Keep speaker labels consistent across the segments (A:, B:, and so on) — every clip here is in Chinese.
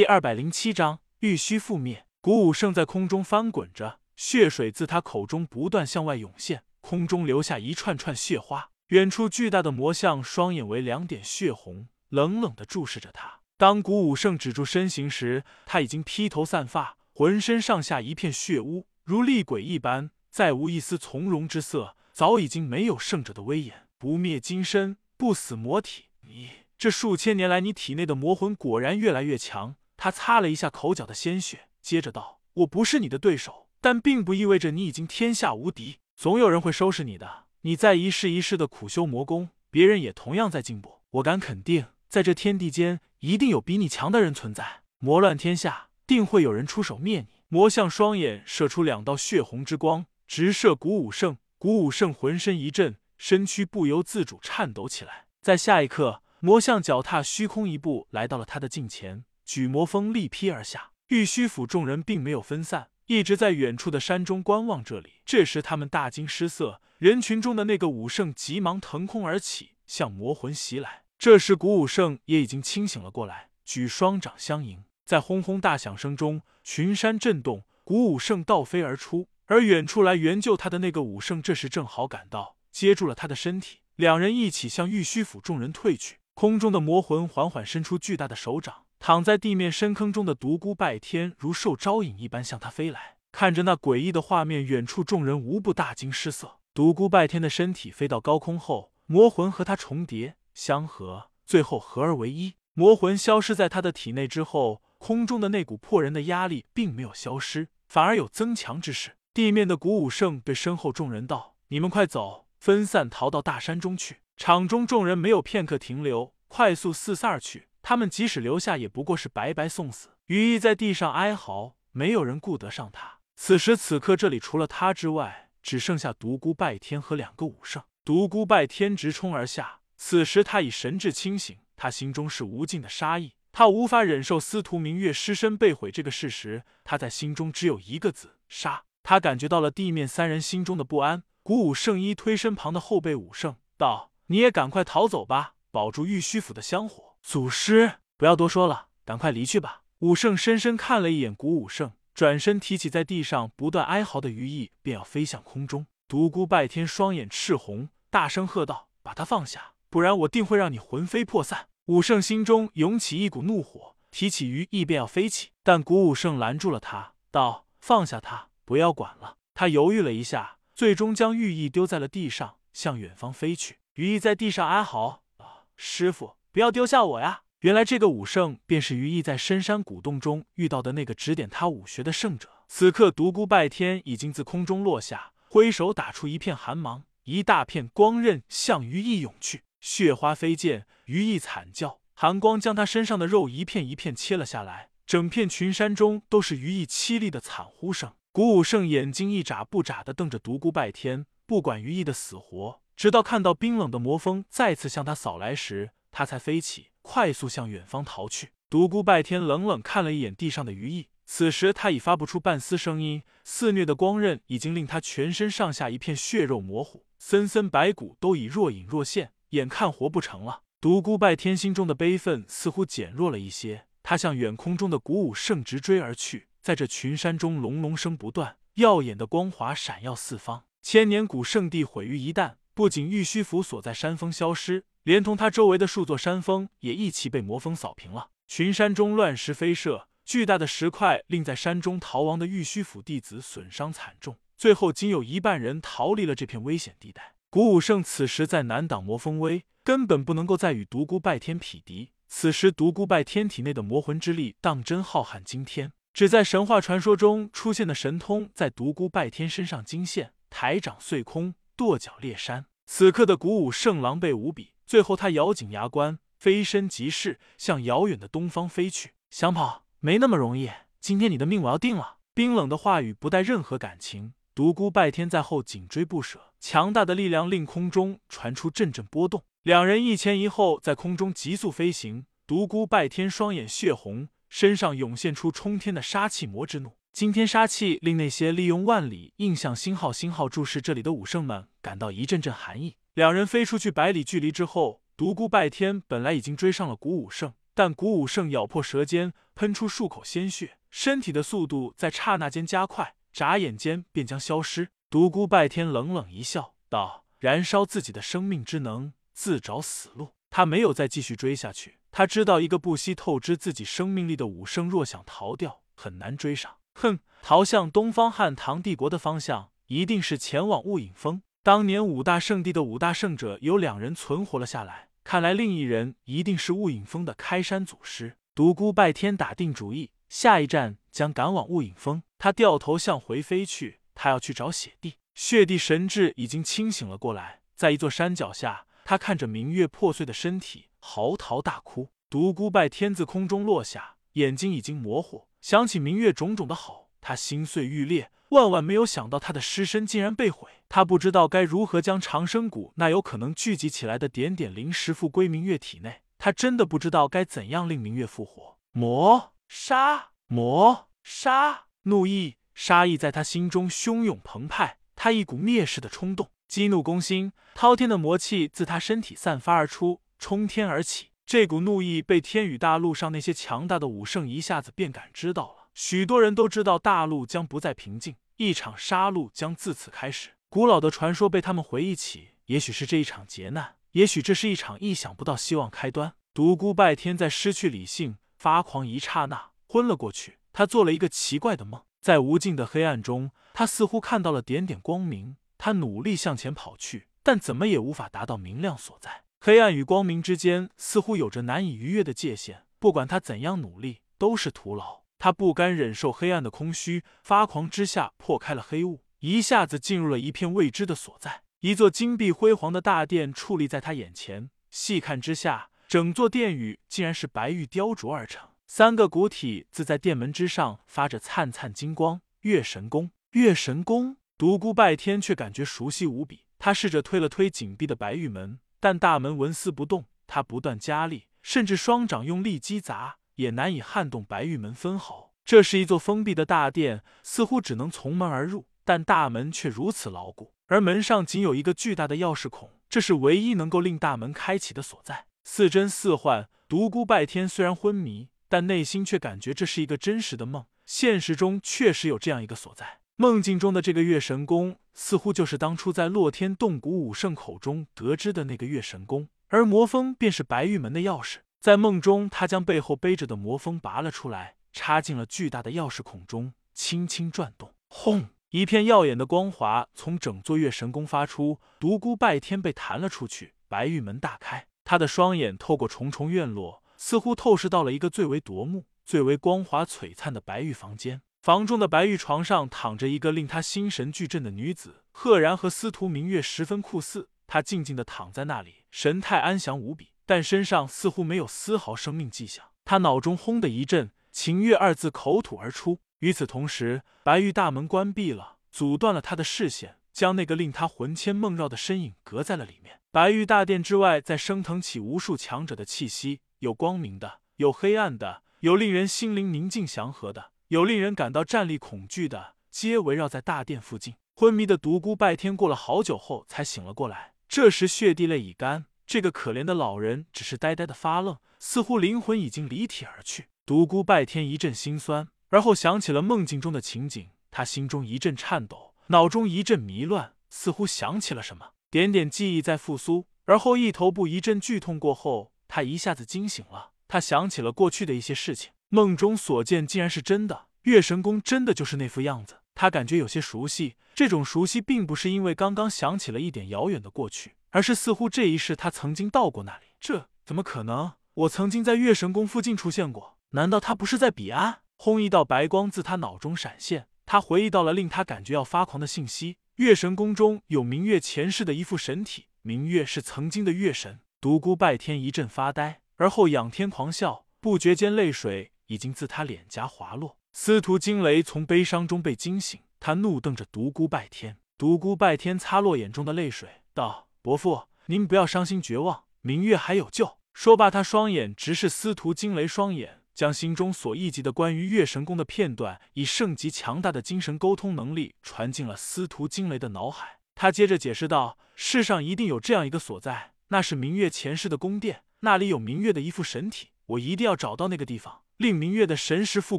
A: 第二百零七章玉虚覆灭。古武圣在空中翻滚着，血水自他口中不断向外涌现，空中留下一串串血花。远处巨大的魔像双眼为两点血红，冷冷的注视着他。当古武圣止住身形时，他已经披头散发，浑身上下一片血污，如厉鬼一般，再无一丝从容之色，早已经没有圣者的威严。不灭金身，不死魔体，你这数千年来，你体内的魔魂果然越来越强。他擦了一下口角的鲜血，接着道：“我不是你的对手，但并不意味着你已经天下无敌。总有人会收拾你的。你在一世一世的苦修魔功，别人也同样在进步。我敢肯定，在这天地间，一定有比你强的人存在。魔乱天下，定会有人出手灭你。”魔像双眼射出两道血红之光，直射古武圣。古武圣浑身一震，身躯不由自主颤抖起来。在下一刻，魔像脚踏虚空一步，来到了他的近前。举魔锋力劈而下，玉虚府众人并没有分散，一直在远处的山中观望这里。这时他们大惊失色，人群中的那个武圣急忙腾空而起，向魔魂袭来。这时古武圣也已经清醒了过来，举双掌相迎，在轰轰大响声中，群山震动，古武圣倒飞而出。而远处来援救他的那个武圣，这时正好赶到，接住了他的身体，两人一起向玉虚府众人退去。空中的魔魂缓缓伸出巨大的手掌。躺在地面深坑中的独孤拜天如受招引一般向他飞来，看着那诡异的画面，远处众人无不大惊失色。独孤拜天的身体飞到高空后，魔魂和他重叠相合，最后合而为一。魔魂消失在他的体内之后，空中的那股破人的压力并没有消失，反而有增强之势。地面的古武圣对身后众人道：“你们快走，分散逃到大山中去。”场中众人没有片刻停留，快速四散而去。他们即使留下，也不过是白白送死。于毅在地上哀嚎，没有人顾得上他。此时此刻，这里除了他之外，只剩下独孤拜天和两个武圣。独孤拜天直冲而下，此时他已神志清醒，他心中是无尽的杀意，他无法忍受司徒明月尸身被毁这个事实，他在心中只有一个字：杀。他感觉到了地面三人心中的不安。古武圣一推身旁的后辈武圣道：“你也赶快逃走吧，保住玉虚府的香火。”祖师，不要多说了，赶快离去吧。武圣深深看了一眼古武圣，转身提起在地上不断哀嚎的余意，便要飞向空中。独孤拜天双眼赤红，大声喝道：“把他放下，不然我定会让你魂飞魄散！”武圣心中涌起一股怒火，提起羽翼便要飞起，但古武圣拦住了他，道：“放下他，不要管了。”他犹豫了一下，最终将羽翼丢在了地上，向远方飞去。羽翼在地上哀嚎：“啊，师傅！”不要丢下我呀！原来这个武圣便是于毅在深山古洞中遇到的那个指点他武学的圣者。此刻独孤拜天已经自空中落下，挥手打出一片寒芒，一大片光刃向于毅涌去，血花飞溅，于毅惨叫，寒光将他身上的肉一片一片切了下来，整片群山中都是于毅凄厉的惨呼声。古武圣眼睛一眨不眨的瞪着独孤拜天，不管于毅的死活，直到看到冰冷的魔风再次向他扫来时。他才飞起，快速向远方逃去。独孤拜天冷冷看了一眼地上的余翼，此时他已发不出半丝声音。肆虐的光刃已经令他全身上下一片血肉模糊，森森白骨都已若隐若现，眼看活不成了。独孤拜天心中的悲愤似乎减弱了一些，他向远空中的古武圣直追而去。在这群山中，隆隆声不断，耀眼的光华闪耀四方，千年古圣地毁于一旦。不仅玉虚府所在山峰消失。连同他周围的数座山峰也一起被魔风扫平了。群山中乱石飞射，巨大的石块令在山中逃亡的玉虚府弟子损伤惨重，最后仅有一半人逃离了这片危险地带。古武圣此时在难挡魔风威，根本不能够再与独孤拜天匹敌。此时独孤拜天体内的魔魂之力当真浩瀚惊天，只在神话传说中出现的神通在独孤拜天身上惊现，抬掌碎空，跺脚裂山。此刻的古武圣狼狈无比。最后，他咬紧牙关，飞身即逝，向遥远的东方飞去。想跑没那么容易，今天你的命我要定了。冰冷的话语不带任何感情。独孤拜天在后紧追不舍，强大的力量令空中传出阵阵波动。两人一前一后在空中急速飞行。独孤拜天双眼血红，身上涌现出冲天的杀气魔之怒。今天杀气令那些利用万里印象星号星号注视这里的武圣们感到一阵阵寒意。两人飞出去百里距离之后，独孤拜天本来已经追上了古武圣，但古武圣咬破舌尖，喷出数口鲜血，身体的速度在刹那间加快，眨眼间便将消失。独孤拜天冷冷一笑，道：“燃烧自己的生命之能，自找死路。”他没有再继续追下去。他知道，一个不惜透支自己生命力的武圣，若想逃掉，很难追上。哼，逃向东方汉唐帝国的方向，一定是前往雾隐峰。当年五大圣地的五大圣者有两人存活了下来，看来另一人一定是雾隐峰的开山祖师。独孤拜天打定主意，下一站将赶往雾隐峰。他掉头向回飞去。他要去找血帝，血帝神智已经清醒了过来，在一座山脚下，他看着明月破碎的身体，嚎啕大哭。独孤拜天自空中落下，眼睛已经模糊，想起明月种种的好，他心碎欲裂，万万没有想到他的尸身竟然被毁。他不知道该如何将长生谷那有可能聚集起来的点点灵石复归明月体内，他真的不知道该怎样令明月复活。魔杀，魔杀，怒意。杀意在他心中汹涌澎湃，他一股灭世的冲动，激怒攻心，滔天的魔气自他身体散发而出，冲天而起。这股怒意被天宇大陆上那些强大的武圣一下子便感知到了。许多人都知道大陆将不再平静，一场杀戮将自此开始。古老的传说被他们回忆起，也许是这一场劫难，也许这是一场意想不到希望开端。独孤拜天在失去理性、发狂一刹那昏了过去，他做了一个奇怪的梦。在无尽的黑暗中，他似乎看到了点点光明。他努力向前跑去，但怎么也无法达到明亮所在。黑暗与光明之间似乎有着难以逾越的界限，不管他怎样努力，都是徒劳。他不甘忍受黑暗的空虚，发狂之下破开了黑雾，一下子进入了一片未知的所在。一座金碧辉煌的大殿矗立在他眼前，细看之下，整座殿宇竟然是白玉雕琢而成。三个古体字在殿门之上发着灿灿金光，月神宫，月神宫。独孤拜天却感觉熟悉无比。他试着推了推紧闭的白玉门，但大门纹丝不动。他不断加力，甚至双掌用力击砸，也难以撼动白玉门分毫。这是一座封闭的大殿，似乎只能从门而入，但大门却如此牢固，而门上仅有一个巨大的钥匙孔，这是唯一能够令大门开启的所在。似真似幻，独孤拜天虽然昏迷。但内心却感觉这是一个真实的梦，现实中确实有这样一个所在。梦境中的这个月神宫，似乎就是当初在洛天洞谷武圣口中得知的那个月神宫，而魔峰便是白玉门的钥匙。在梦中，他将背后背着的魔封拔了出来，插进了巨大的钥匙孔中，轻轻转动，轰！一片耀眼的光华从整座月神宫发出，独孤拜天被弹了出去，白玉门大开，他的双眼透过重重院落。似乎透视到了一个最为夺目、最为光华璀璨的白玉房间。房中的白玉床上躺着一个令他心神俱震的女子，赫然和司徒明月十分酷似。她静静的躺在那里，神态安详无比，但身上似乎没有丝毫生命迹象。他脑中轰的一震，“秦月”二字口吐而出。与此同时，白玉大门关闭了，阻断了他的视线，将那个令他魂牵梦绕的身影隔在了里面。白玉大殿之外，在升腾起无数强者的气息。有光明的，有黑暗的，有令人心灵宁静祥和的，有令人感到战栗恐惧的，皆围绕在大殿附近。昏迷的独孤拜天过了好久后才醒了过来。这时血滴泪已干，这个可怜的老人只是呆呆的发愣，似乎灵魂已经离体而去。独孤拜天一阵心酸，而后想起了梦境中的情景，他心中一阵颤抖，脑中一阵迷乱，似乎想起了什么，点点记忆在复苏，而后一头部一阵剧痛过后。他一下子惊醒了，他想起了过去的一些事情，梦中所见竟然是真的，月神宫真的就是那副样子。他感觉有些熟悉，这种熟悉并不是因为刚刚想起了一点遥远的过去，而是似乎这一世他曾经到过那里。这怎么可能？我曾经在月神宫附近出现过，难道他不是在彼岸？轰！一道白光自他脑中闪现，他回忆到了令他感觉要发狂的信息：月神宫中有明月前世的一副神体，明月是曾经的月神。独孤拜天一阵发呆，而后仰天狂笑，不觉间泪水已经自他脸颊滑落。司徒惊雷从悲伤中被惊醒，他怒瞪着独孤拜天。独孤拜天擦落眼中的泪水，道：“伯父，您不要伤心绝望，明月还有救。”说罢，他双眼直视司徒惊雷双眼，将心中所忆及的关于月神宫的片段，以圣级强大的精神沟通能力传进了司徒惊雷的脑海。他接着解释道：“世上一定有这样一个所在。”那是明月前世的宫殿，那里有明月的一副神体。我一定要找到那个地方，令明月的神识复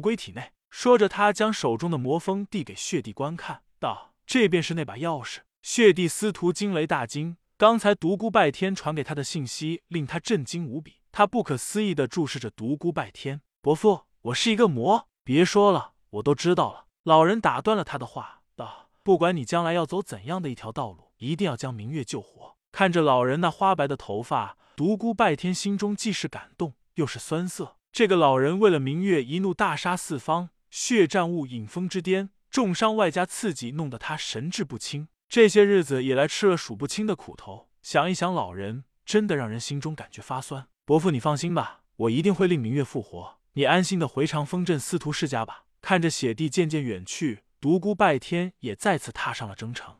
A: 归体内。说着，他将手中的魔封递给血帝观看，道：“这便是那把钥匙。”血帝司徒惊雷大惊，刚才独孤拜天传给他的信息令他震惊无比。他不可思议的注视着独孤拜天：“伯父，我是一个魔。”别说了，我都知道了。老人打断了他的话，道：“不管你将来要走怎样的一条道路，一定要将明月救活。”看着老人那花白的头发，独孤拜天心中既是感动又是酸涩。这个老人为了明月一怒大杀四方。血战雾引风之巅，重伤外加刺激，弄得他神志不清。这些日子以来吃了数不清的苦头，想一想老人，真的让人心中感觉发酸。伯父，你放心吧，我一定会令明月复活。你安心的回长风镇司徒世家吧。看着血帝渐渐远去，独孤拜天也再次踏上了征程。